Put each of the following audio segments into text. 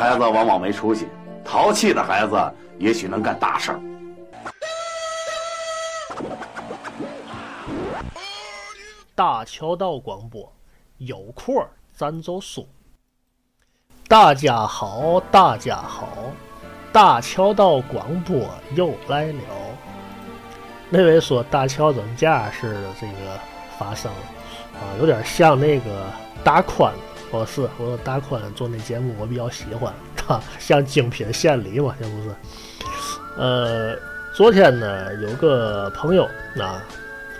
孩子往往没出息，淘气的孩子也许能干大事儿。大桥道广播，有空咱就说。大家好，大家好，大桥道广播又来了。那位说大桥怎么架势的这个发生啊，有点像那个大宽。我，是我说大宽做那节目我比较喜欢，他像精品献礼嘛，这不是？呃，昨天呢有个朋友啊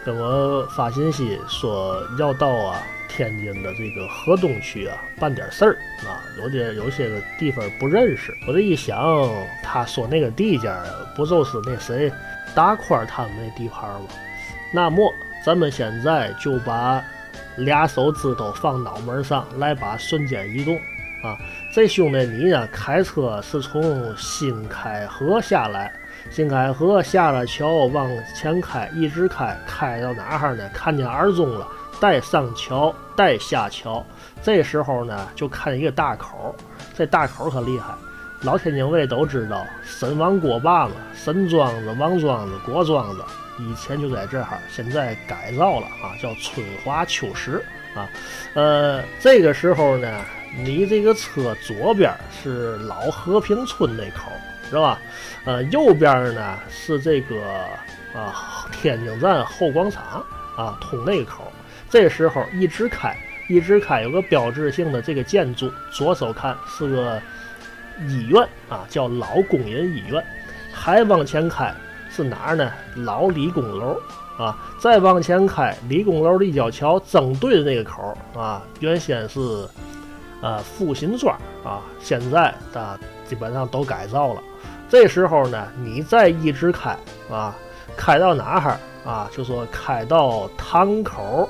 跟我发信息说要到啊天津的这个河东区啊办点事儿啊，有点有些个地方不认识。我这一想，他说那个地界不就是那谁大宽他们那地盘吗？那么咱们现在就把。俩手指头放脑门上，来把瞬间移动啊！这兄弟你呢？开车是从新开河下来，新开河下了桥往前开，一直开，开到哪哈呢？看见二中了，带上桥，带下桥。这时候呢，就看一个大口，这大口可厉害，老天津卫都知道，沈王郭坝嘛，沈庄子、王庄子、郭庄子。以前就在这儿，现在改造了啊，叫春华秋实啊。呃，这个时候呢，你这个车左边是老和平村那口，是吧？呃，右边呢是这个啊天津站后广场啊，通那口。这时候一直开，一直开，有个标志性的这个建筑，左手看是个医院啊，叫老工人医院。还往前开。是哪儿呢？老理工楼啊！再往前开，理工楼立交桥正对的那个口啊，原先是呃复兴庄啊，现在啊基本上都改造了。这时候呢，你再一直开啊，开到哪儿啊？就说开到堂口，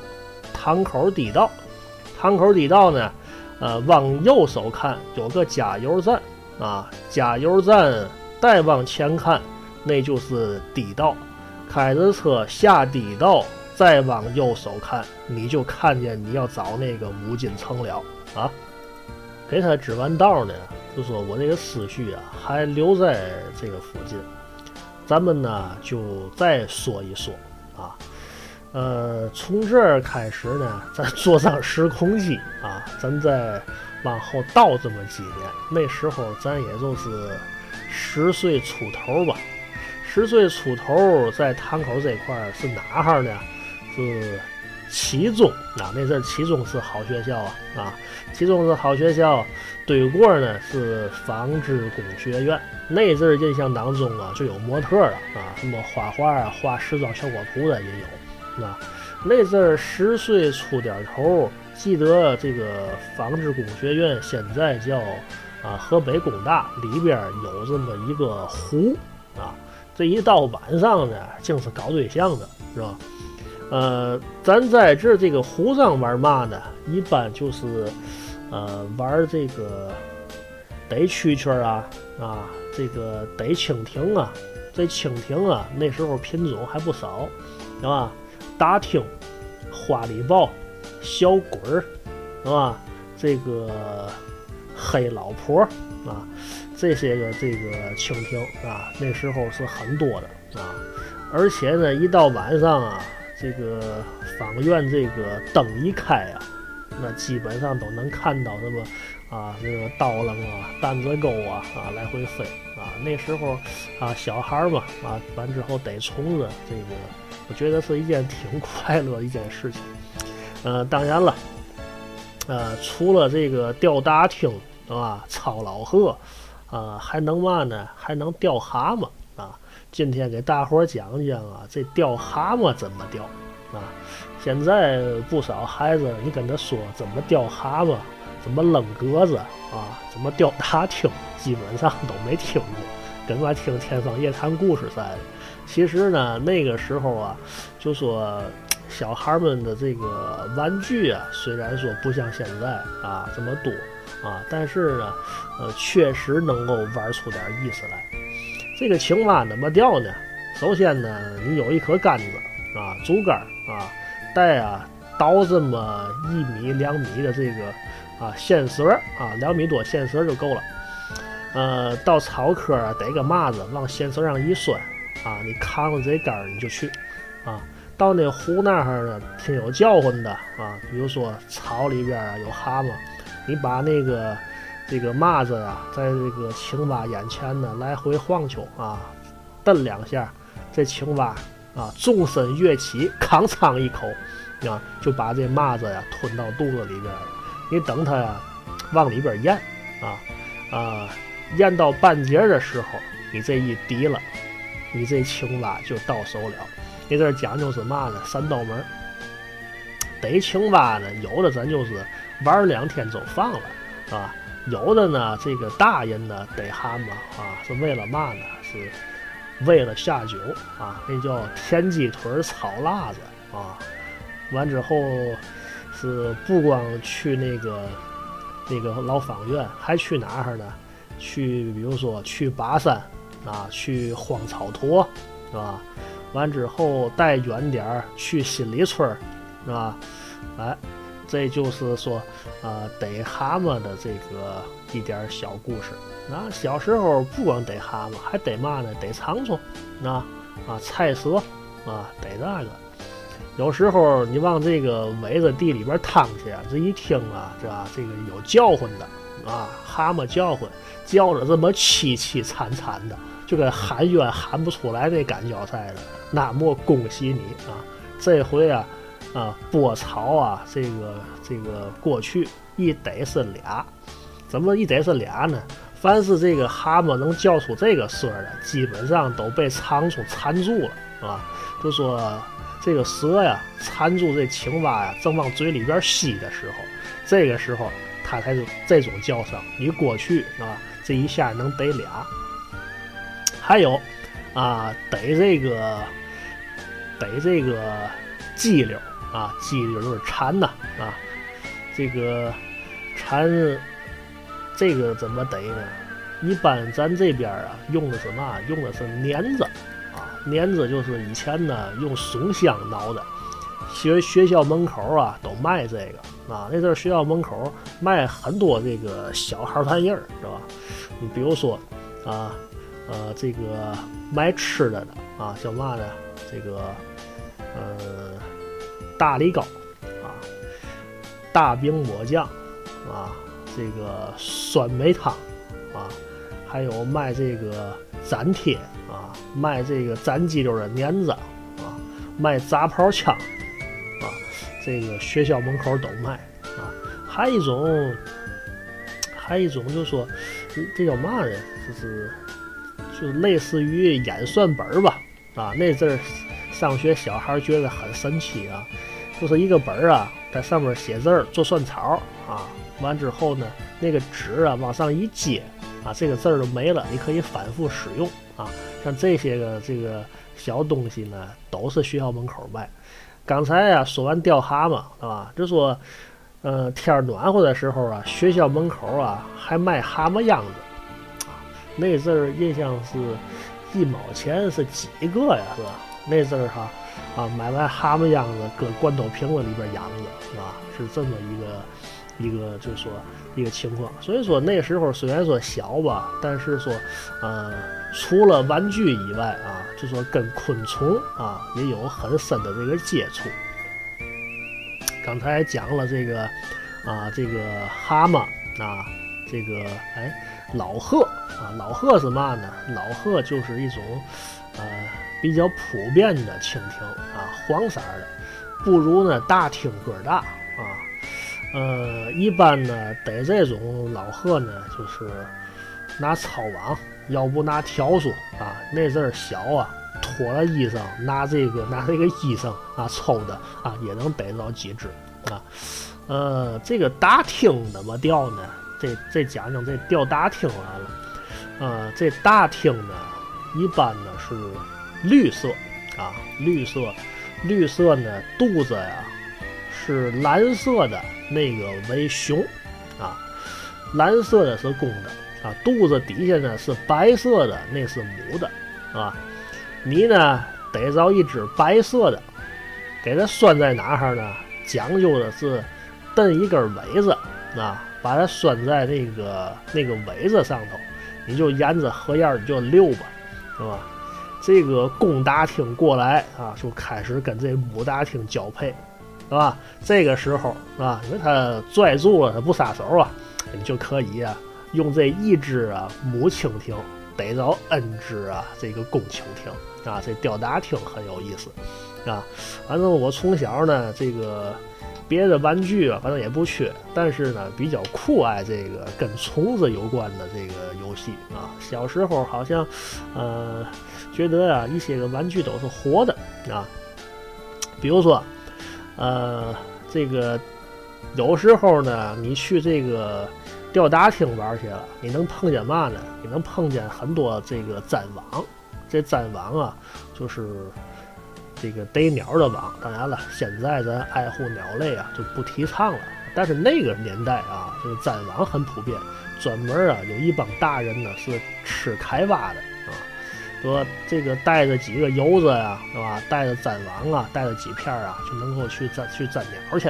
堂口地道，堂口地道呢，呃，往右手看有个加油站啊，加油站再往前看。那就是地道，开着车下地道，再往右手看，你就看见你要找那个五金城了啊！给他指完道呢，就说我这个思绪啊还留在这个附近，咱们呢就再说一说啊。呃，从这儿开始呢，咱坐上时空机啊，咱再往后倒这么几年，那时候咱也就是十岁出头吧。十岁出头，在堂口这块是哪哈呢？是七中啊，那阵七中是好学校啊啊，七中是好学校。对过呢是纺织工学院。那阵印象当中啊，就有模特了啊，什么画画啊、画时装效果图的也有啊。那阵十岁出点头，记得这个纺织工学院现在叫啊河北工大，里边有这么一个湖啊。这一到晚上呢，竟是搞对象的，是吧？呃，咱在这这个湖上玩嘛呢？一般就是，呃，玩这个逮蛐蛐啊，啊，这个逮蜻蜓啊。这蜻蜓啊，那时候品种还不少，是吧？大听、花里豹、小鬼儿，是吧？这个黑老婆啊。这些个这个蜻蜓啊，那时候是很多的啊，而且呢，一到晚上啊，这个方院这个灯一开啊，那基本上都能看到什么啊，这个刀郎啊、担子钩啊啊来回飞啊。那时候啊，小孩嘛啊，完之后逮虫子，这个我觉得是一件挺快乐的一件事情。呃，当然了，呃，除了这个吊大听啊、操老鹤。啊，还能嘛呢？还能钓蛤蟆啊！今天给大伙讲讲啊，这钓蛤蟆怎么钓啊？现在不少孩子，你跟他说怎么钓蛤蟆，怎么扔鸽子啊，怎么钓大青，基本上都没听过，跟我听天方夜谭故事似的。其实呢，那个时候啊，就说小孩们的这个玩具啊，虽然说不像现在啊这么多。啊，但是呢，呃，确实能够玩出点意思来。这个青蛙怎么钓呢？首先呢，你有一颗杆子啊，竹竿啊，带啊倒这么一米两米的这个啊线绳啊，两米多线绳就够了。呃，到草棵啊，逮个麻子往线绳上一拴，啊，你扛着这杆儿你就去，啊，到那湖那儿呢，挺有叫唤的啊，比如说草里边啊有蛤蟆，你把那个这个麻子呀，在这个青蛙眼前呢来回晃悠啊，蹬两下，这青蛙啊纵身跃起，吭哧一口，啊，就把这麻子呀吞到肚子里边了。你等它呀往里边咽，啊啊。咽到半截的时候，你这一滴了，你这青蛙就到手了。那阵讲究是嘛呢？三道门。逮青蛙呢，有的咱就是玩两天就放了，啊，有的呢，这个大人呢逮蛤蟆啊，是为了嘛呢？是为了下酒啊，那叫田鸡腿炒辣子啊。完之后是不光去那个那个老方院，还去哪儿呢？去，比如说去巴山啊，去荒草坨，是吧？完之后带远点儿去新里村，是吧？哎，这就是说，呃，逮蛤蟆的这个一点小故事。那小时候不光逮蛤蟆，还逮嘛呢？逮苍虫，啊啊，菜蛇啊，逮那个。有时候你往这个苇子地里边趟去，这一听啊，这啊这个有叫唤的。啊，蛤蟆叫唤，叫着这么凄凄惨惨的，就跟喊冤喊不出来那感觉似的。那么恭喜你啊，这回啊，啊波草啊，这个这个过去一逮是俩，怎么一逮是俩呢？凡是这个蛤蟆能叫出这个声的，基本上都被苍虫缠住了啊。就说这个蛇呀，缠住这青蛙呀，正往嘴里边吸的时候，这个时候。它才是这种叫声，你过去啊，这一下能逮俩。还有啊，逮这个逮这个鸡溜啊，鸡溜就是馋呐啊。这个馋这个怎么得呢？一般咱这边啊，用的是嘛？用的是捻子啊，捻子就是以前呢用松香挠的。学学校门口啊都卖这个啊，那阵学校门口卖很多这个小孩玩意儿，是吧？你比如说啊，呃，这个卖吃的的啊，叫嘛呢？这个呃，大梨糕啊，大饼抹酱啊，这个酸梅汤啊，还有卖这个粘贴啊，卖这个粘鸡柳的粘子啊，卖杂炮枪。啊这个学校门口都卖啊，还一种，还一种就说，这叫嘛呢？就是就类似于演算本吧啊。那阵儿上学，小孩觉得很神奇啊，就是一个本儿啊，在上面写字儿做算草啊，完之后呢，那个纸啊往上一接啊，这个字儿就没了，你可以反复使用啊。像这些个这个小东西呢，都是学校门口卖。刚才啊说完钓蛤蟆，是吧？就说，呃，天儿暖和的时候啊，学校门口啊还卖蛤蟆秧子，啊，那阵儿印象是一毛钱是几个呀，是吧？那阵儿哈，啊，买完蛤蟆秧子搁罐头瓶子里边养着，是吧？是这么一个。一个就是说一个情况，所以说那时候虽然说小吧，但是说，呃，除了玩具以外啊，就说跟昆虫啊也有很深的这个接触。刚才讲了这个啊，这个蛤蟆啊，这个哎老鹤啊，老鹤是嘛呢？老鹤就是一种呃比较普遍的蜻蜓啊，黄色的，不如呢大厅个大啊。呃，一般呢逮这种老鹤呢，就是拿抄网，要不拿笤帚啊。那阵儿小啊，脱了衣裳，拿这个拿这个衣裳啊抽的啊，也能逮着几只啊。呃，这个大厅怎么钓呢？这这讲讲这钓大厅完了。呃，这大厅呢，一般呢是绿色啊，绿色，绿色呢肚子呀是蓝色的。那个为雄，啊，蓝色的是公的，啊，肚子底下呢是白色的，那是母的，啊，你呢逮着一只白色的，给它拴在哪儿呢？讲究的是蹬一根苇子，啊，把它拴在那个那个苇子上头，你就沿着河沿儿你就溜吧，是吧？这个公大厅过来啊，就开始跟这母大厅交配，是吧？这个时候啊？因为它拽住了，它不撒手啊，你就可以啊，用这一只啊母蜻蜓逮着 N 只啊这个公蜻蜓啊，这吊大厅很有意思啊。反正我从小呢，这个别的玩具啊，反正也不缺，但是呢，比较酷爱这个跟虫子有关的这个游戏啊。小时候好像，呃。觉得啊，一些个玩具都是活的啊，比如说，呃，这个有时候呢，你去这个吊打厅玩去了，你能碰见嘛呢？你能碰见很多这个粘网，这粘网啊，就是这个逮鸟的网。当然了，现在咱爱护鸟类啊，就不提倡了。但是那个年代啊，这个粘网很普遍，专门啊，有一帮大人呢是吃开挖的啊。说这个带着几个油子呀，是吧？带着粘网啊，带着几片啊，就能够去粘去粘鸟去，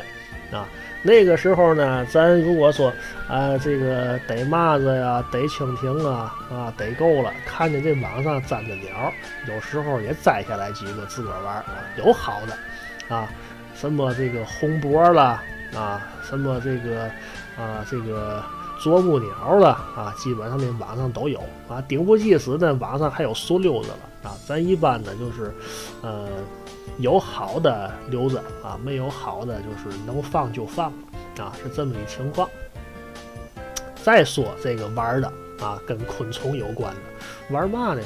啊。那个时候呢，咱如果说啊，这个逮蚂蚱呀，逮蜻蜓啊，啊，逮够了，看见这网上粘的鸟，有时候也摘下来几个自个儿玩啊。有好的，啊，什么这个红脖了，啊，什么这个啊，这个。啄木鸟了啊，基本上那网上都有啊。顶不济时呢，网上还有树溜子了啊。咱一般呢就是，呃，有好的留着啊，没有好的就是能放就放啊，是这么一情况。再说这个玩的啊，跟昆虫有关的，玩嘛呢？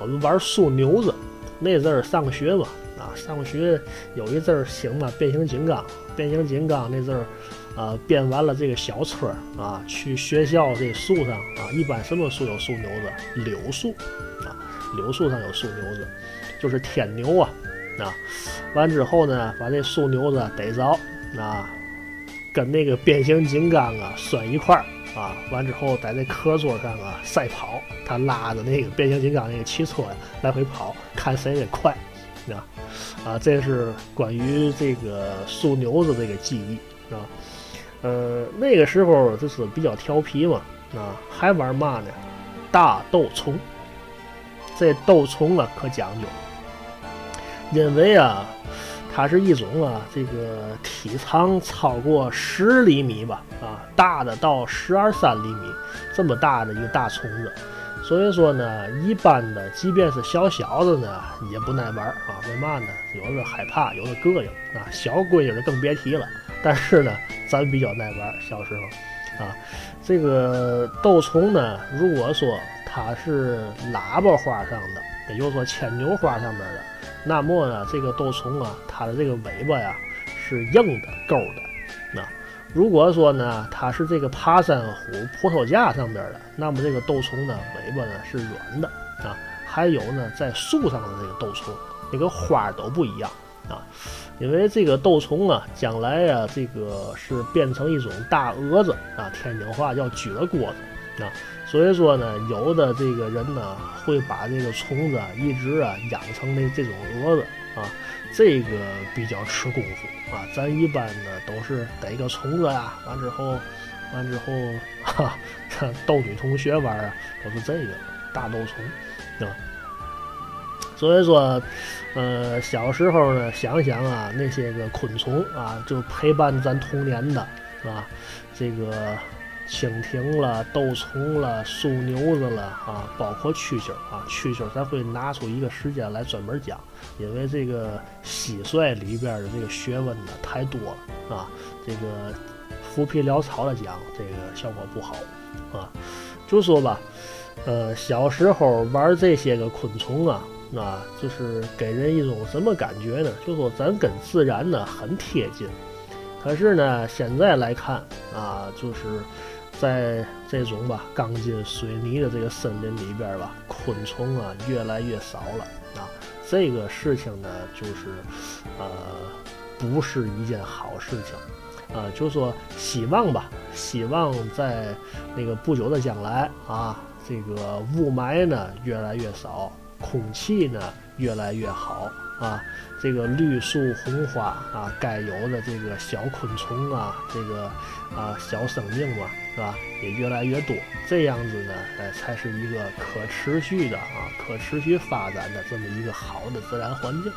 我们玩树牛子。那阵儿上学嘛，啊，上学有一阵儿行嘛变形金刚，变形金刚那阵儿。啊，编完了这个小车啊，去学校这树上啊，一般什么树有树牛子？柳树啊，柳树上有树牛子，就是天牛啊啊。完之后呢，把这树牛子逮着啊，跟那个变形金刚啊拴一块儿啊。完之后在那课桌上啊赛跑，他拉着那个变形金刚那个汽车呀来回跑，看谁的快啊啊。这是关于这个树牛子这个记忆啊。呃，那个时候就是比较调皮嘛，啊，还玩嘛呢？大斗虫。这斗虫啊可讲究，因为啊，它是一种啊，这个体长超过十厘米吧，啊，大的到十二三厘米这么大的一个大虫子，所以说呢，一般的即便是小小的呢，也不耐玩啊。为嘛呢？有的害怕，有的膈应啊。小闺女的更别提了。但是呢，咱比较耐玩。小时候，啊，这个斗虫呢，如果说它是喇叭花上的，也就是说牵牛花上面的，那么呢，这个斗虫啊，它的这个尾巴呀是硬的、勾的。那如果说呢，它是这个爬山虎葡萄架上边的，那么这个斗虫呢，尾巴呢是软的啊。还有呢，在树上的这个斗虫，那个花都不一样啊。因为这个斗虫啊，将来呀，这个是变成一种大蛾子啊，天津话叫撅锅子啊，所以说呢，有的这个人呢，会把这个虫子一直啊养成那这种蛾子啊，这个比较吃功夫啊。咱一般呢都是逮个虫子呀，完之后，完之后哈，逗女同学玩啊，都是这个大斗虫啊。所以说。呃，小时候呢，想想啊，那些个昆虫啊，就陪伴咱童年的，是吧？这个蜻蜓了、斗虫了、树牛子了啊，包括蛐蛐啊，蛐蛐咱会拿出一个时间来专门讲，因为这个蟋蟀里边的这个学问呢太多了啊。这个浮皮潦草的讲，这个效果不好啊。就说吧，呃，小时候玩这些个昆虫啊。啊，就是给人一种什么感觉呢？就说咱跟自然呢很贴近，可是呢，现在来看啊，就是在这种吧钢筋水泥的这个森林里边吧，昆虫啊越来越少了啊。这个事情呢，就是呃，不是一件好事情啊。就说希望吧，希望在那个不久的将来啊，这个雾霾呢越来越少。空气呢越来越好，啊，这个绿树红花啊，该有的这个小昆虫啊，这个啊小生命嘛，是吧？也越来越多，这样子呢，呃，才是一个可持续的啊，可持续发展的这么一个好的自然环境。